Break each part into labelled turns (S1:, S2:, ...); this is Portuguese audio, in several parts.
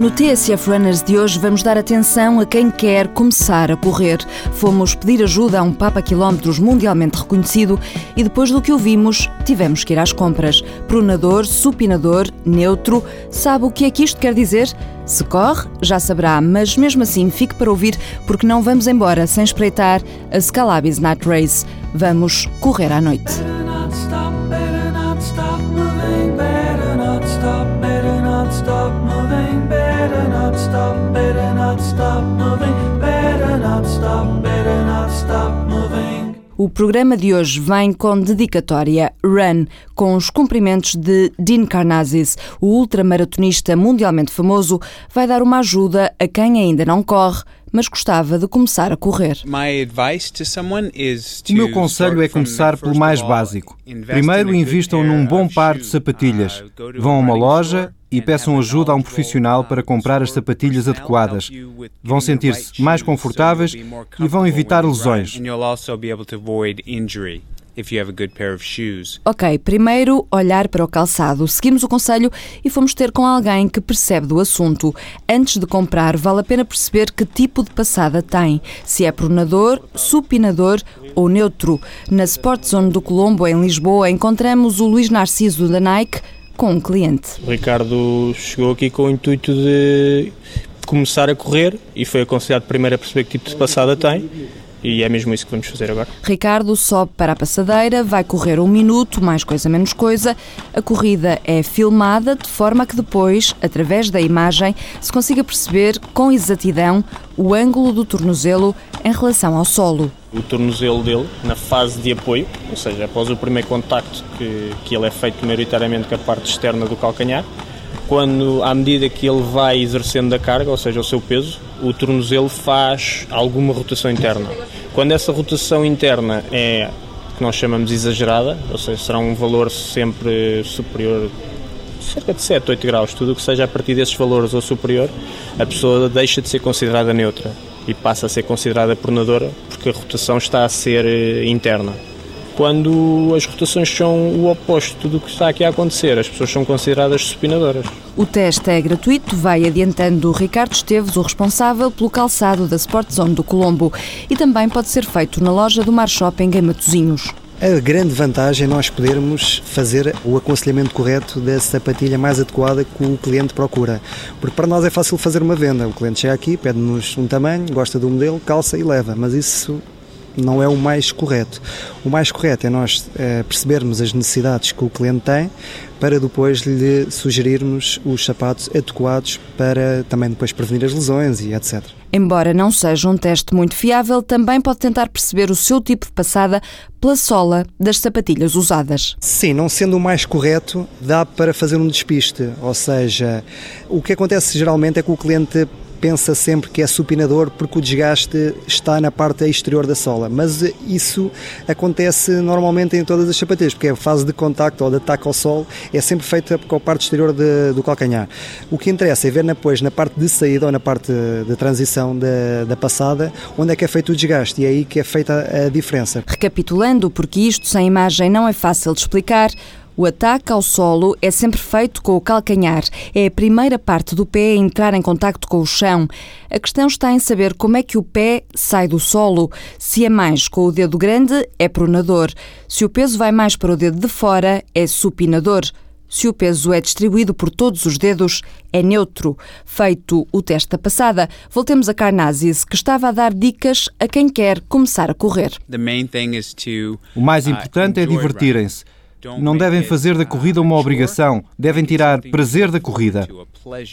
S1: No TSF Runners de hoje vamos dar atenção a quem quer começar a correr. Fomos pedir ajuda a um Papa Quilómetros mundialmente reconhecido e depois do que ouvimos, tivemos que ir às compras. Pronador, supinador, neutro. Sabe o que é que isto quer dizer? Se corre, já saberá, mas mesmo assim fique para ouvir porque não vamos embora sem espreitar a Scalabis Night Race. Vamos correr à noite. O programa de hoje vem com dedicatória Run, com os cumprimentos de Dean Karnazes, o ultramaratonista mundialmente famoso, vai dar uma ajuda a quem ainda não corre, mas gostava de começar a correr.
S2: O meu conselho é começar pelo mais básico. Primeiro, invistam num bom par de sapatilhas. Uh, Vão a uma loja e peçam ajuda a um profissional para comprar as sapatilhas adequadas. Vão sentir-se mais confortáveis e vão evitar lesões.
S1: Ok, primeiro olhar para o calçado. Seguimos o conselho e fomos ter com alguém que percebe do assunto. Antes de comprar, vale a pena perceber que tipo de passada tem. Se é pronador, supinador ou neutro. Na Sport Zone do Colombo, em Lisboa, encontramos o Luís Narciso da Nike com um cliente.
S3: O Ricardo chegou aqui com o intuito de começar a correr e foi aconselhado primeiro a perceber que tipo de passada tem e é mesmo isso que vamos fazer agora.
S1: Ricardo sobe para a passadeira, vai correr um minuto, mais coisa menos coisa. A corrida é filmada de forma que depois, através da imagem, se consiga perceber com exatidão o ângulo do tornozelo em relação ao solo.
S3: O tornozelo dele, na fase de apoio, ou seja, após o primeiro contacto que, que ele é feito maioritariamente com a parte externa do calcanhar, quando, à medida que ele vai exercendo a carga, ou seja, o seu peso, o tornozelo faz alguma rotação interna. Quando essa rotação interna é que nós chamamos exagerada, ou seja, será um valor sempre superior cerca de 7, 8 graus, tudo o que seja a partir desses valores ou superior, a pessoa deixa de ser considerada neutra e passa a ser considerada pronadora porque a rotação está a ser eh, interna quando as rotações são o oposto de tudo o que está aqui a acontecer. As pessoas são consideradas supinadoras.
S1: O teste é gratuito, vai adiantando o Ricardo Esteves, o responsável pelo calçado da Sport Zone do Colombo, e também pode ser feito na loja do Mar Shopping em Matosinhos.
S4: A grande vantagem é nós podermos fazer o aconselhamento correto da sapatilha mais adequada que o cliente procura. Porque para nós é fácil fazer uma venda. O cliente chega aqui, pede-nos um tamanho, gosta do modelo, calça e leva. Mas isso não é o mais correto. O mais correto é nós é, percebermos as necessidades que o cliente tem para depois lhe sugerirmos os sapatos adequados para também depois prevenir as lesões e etc.
S1: Embora não seja um teste muito fiável, também pode tentar perceber o seu tipo de passada pela sola das sapatilhas usadas.
S4: Sim, não sendo o mais correto, dá para fazer um despiste. Ou seja, o que acontece geralmente é que o cliente pensa sempre que é supinador porque o desgaste está na parte exterior da sola, mas isso acontece normalmente em todas as sapatilhas, porque a fase de contacto ou de ataque ao sol é sempre feita com a parte exterior de, do calcanhar. O que interessa é ver depois na parte de saída ou na parte de transição da, da passada, onde é que é feito o desgaste e é aí que é feita a diferença.
S1: Recapitulando, porque isto sem imagem não é fácil de explicar, o ataque ao solo é sempre feito com o calcanhar. É a primeira parte do pé a entrar em contacto com o chão. A questão está em saber como é que o pé sai do solo. Se é mais com o dedo grande, é pronador. Se o peso vai mais para o dedo de fora, é supinador. Se o peso é distribuído por todos os dedos, é neutro. Feito o teste da passada, voltemos a Carnazes, que estava a dar dicas a quem quer começar a correr.
S2: O mais uh, importante é divertirem-se. Não devem fazer da corrida uma obrigação, devem tirar prazer da corrida.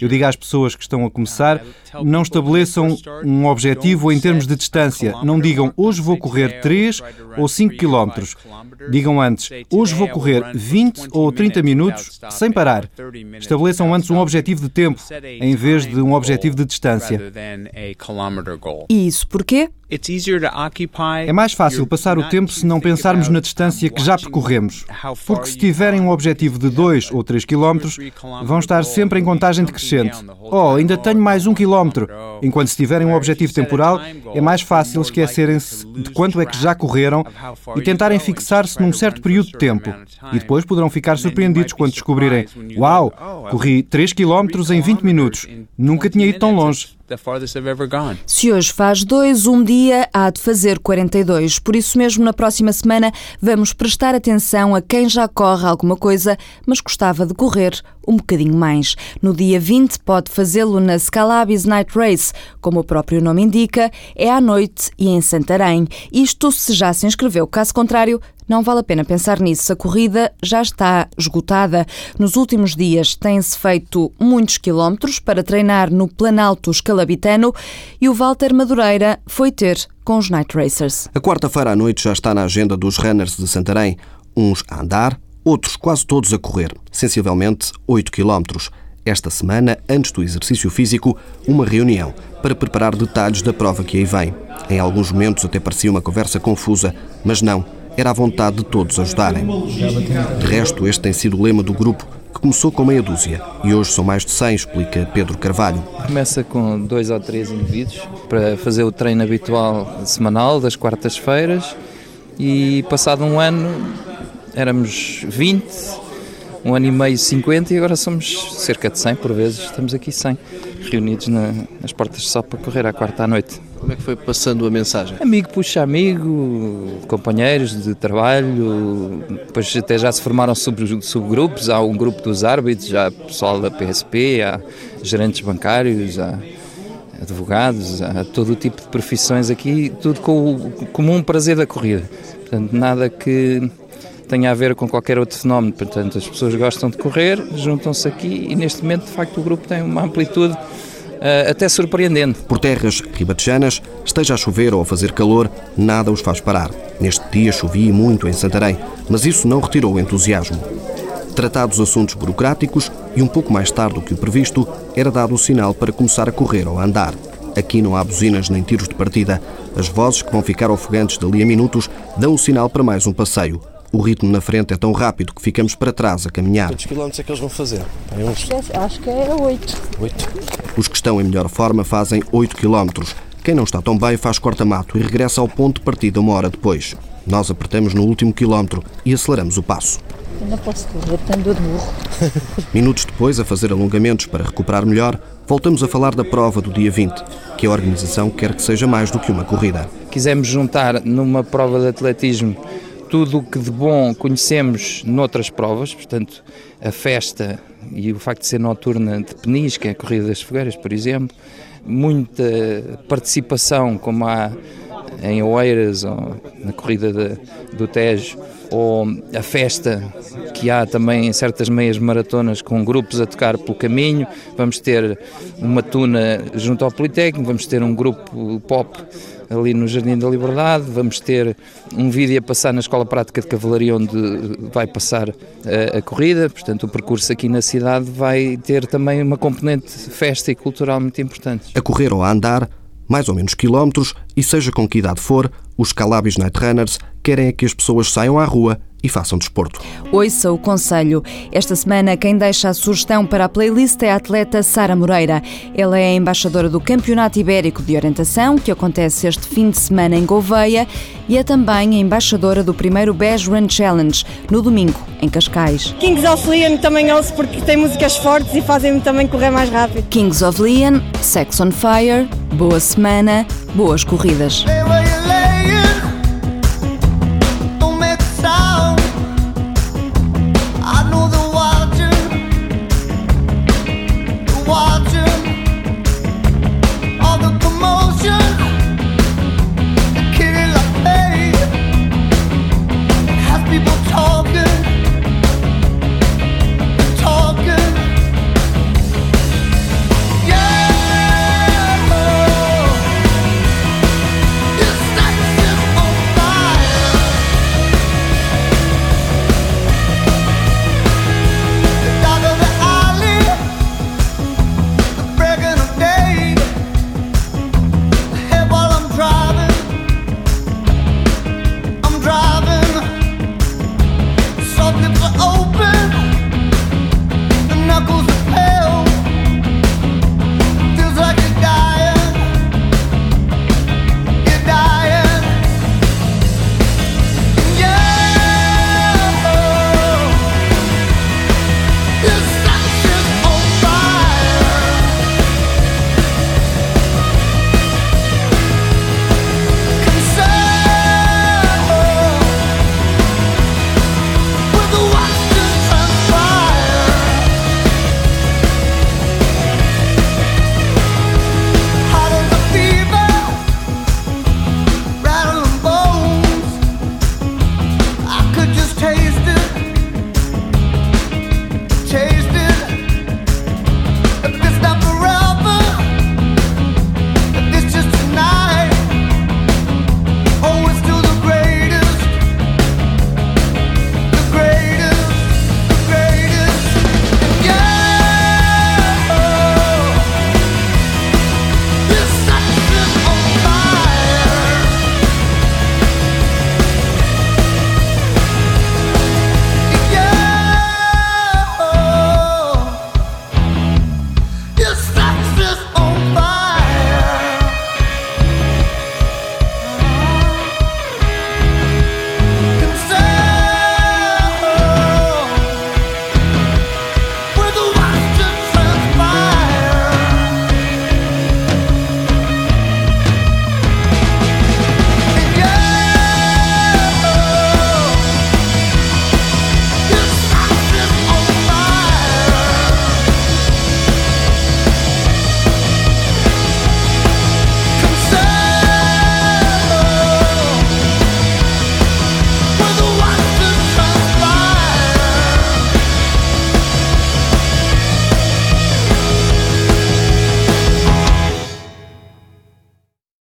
S2: Eu digo às pessoas que estão a começar, não estabeleçam um objetivo em termos de distância. Não digam hoje vou correr 3 ou 5 quilómetros. Digam antes, hoje vou correr 20 ou 30 minutos sem parar. Estabeleçam antes um objetivo de tempo, em vez de um objetivo de distância.
S1: E isso porquê?
S2: É mais fácil passar o tempo se não pensarmos na distância que já percorremos, porque se tiverem um objetivo de 2 ou 3 km, vão estar sempre em contagem decrescente. Oh, ainda tenho mais um quilómetro. Enquanto se tiverem um objetivo temporal, é mais fácil esquecerem-se de quanto é que já correram e tentarem fixar-se num certo período de tempo. E depois poderão ficar surpreendidos quando descobrirem: Uau, corri 3 km em 20 minutos. Nunca tinha ido tão longe
S1: Se hoje faz dois, um dia há de fazer 42. Por isso mesmo, na próxima semana, vamos prestar atenção a quem já corre alguma coisa, mas gostava de correr um bocadinho mais. No dia 20 pode fazê-lo na Scalabis Night Race, como o próprio nome indica, é à noite e em Santarém. Isto se já se inscreveu, caso contrário, não vale a pena pensar nisso. A corrida já está esgotada. Nos últimos dias têm-se feito muitos quilómetros para treinar no Planalto Escalabitano e o Walter Madureira foi ter com os Night Racers.
S5: A quarta-feira à noite já está na agenda dos runners de Santarém. Uns a andar, outros quase todos a correr, sensivelmente 8 quilómetros. Esta semana, antes do exercício físico, uma reunião para preparar detalhes da prova que aí vem. Em alguns momentos até parecia uma conversa confusa, mas não era a vontade de todos ajudarem. De resto, este tem sido o lema do grupo, que começou com meia dúzia e hoje são mais de 100, explica Pedro Carvalho.
S6: Começa com dois ou três indivíduos para fazer o treino habitual semanal das quartas-feiras e passado um ano éramos 20, um ano e meio 50 e agora somos cerca de 100 por vezes, estamos aqui 100 reunidos na, nas portas só para correr à quarta à noite.
S5: Como é que foi passando a mensagem?
S6: Amigo puxa amigo, companheiros de trabalho, depois até já se formaram sub, subgrupos, há um grupo dos árbitros, há pessoal da PSP, há gerentes bancários, há advogados, há todo o tipo de profissões aqui, tudo com o comum prazer da corrida. Portanto, nada que tenha a ver com qualquer outro fenómeno. Portanto, as pessoas gostam de correr, juntam-se aqui e neste momento, de facto, o grupo tem uma amplitude uh, até surpreendente.
S5: Por terras ribatejanas, esteja a chover ou a fazer calor, nada os faz parar. Neste dia chovia muito em Santarém, mas isso não retirou o entusiasmo. Tratados assuntos burocráticos e um pouco mais tarde do que o previsto, era dado o sinal para começar a correr ou a andar. Aqui não há buzinas nem tiros de partida. As vozes que vão ficar ofogantes dali a minutos dão o sinal para mais um passeio. O ritmo na frente é tão rápido que ficamos para trás a caminhar.
S7: Quantos quilómetros é que eles vão fazer?
S8: Acho que é 8.
S7: 8.
S5: Os que estão em melhor forma fazem 8 quilómetros. Quem não está tão bem faz corta-mato e regressa ao ponto de partida uma hora depois. Nós apertamos no último quilómetro e aceleramos o passo.
S8: Eu não posso correr, tenho dor de burro.
S5: Minutos depois, a fazer alongamentos para recuperar melhor, voltamos a falar da prova do dia 20, que a organização quer que seja mais do que uma corrida.
S6: Quisemos juntar numa prova de atletismo tudo o que de bom conhecemos noutras provas, portanto, a festa e o facto de ser noturna de que é a Corrida das Fogueiras, por exemplo, muita participação, como há em Oeiras ou na Corrida de, do Tejo, ou a festa que há também em certas meias maratonas com grupos a tocar pelo caminho. Vamos ter uma tuna junto ao Politécnico, vamos ter um grupo pop ali no Jardim da Liberdade. Vamos ter um vídeo a passar na Escola Prática de Cavalaria, onde vai passar a, a, corrida. Portanto, o percurso aqui na cidade vai ter também uma componente festa e cultural muito importante.
S5: A correr ou a andar, mais ou menos quilómetros, e seja com que idade for, os Calabis Night Runners querem é que as pessoas saiam à rua e façam desporto.
S1: Ouça o conselho. Esta semana, quem deixa a sugestão para a playlist é a atleta Sara Moreira. Ela é a embaixadora do Campeonato Ibérico de Orientação, que acontece este fim de semana em Gouveia, e é também a embaixadora do primeiro Bash Run Challenge, no domingo, em Cascais.
S9: Kings of Leon também ouço porque tem músicas fortes e fazem-me também correr mais rápido.
S1: Kings of Leon, Sex on Fire, boa semana, boas corridas.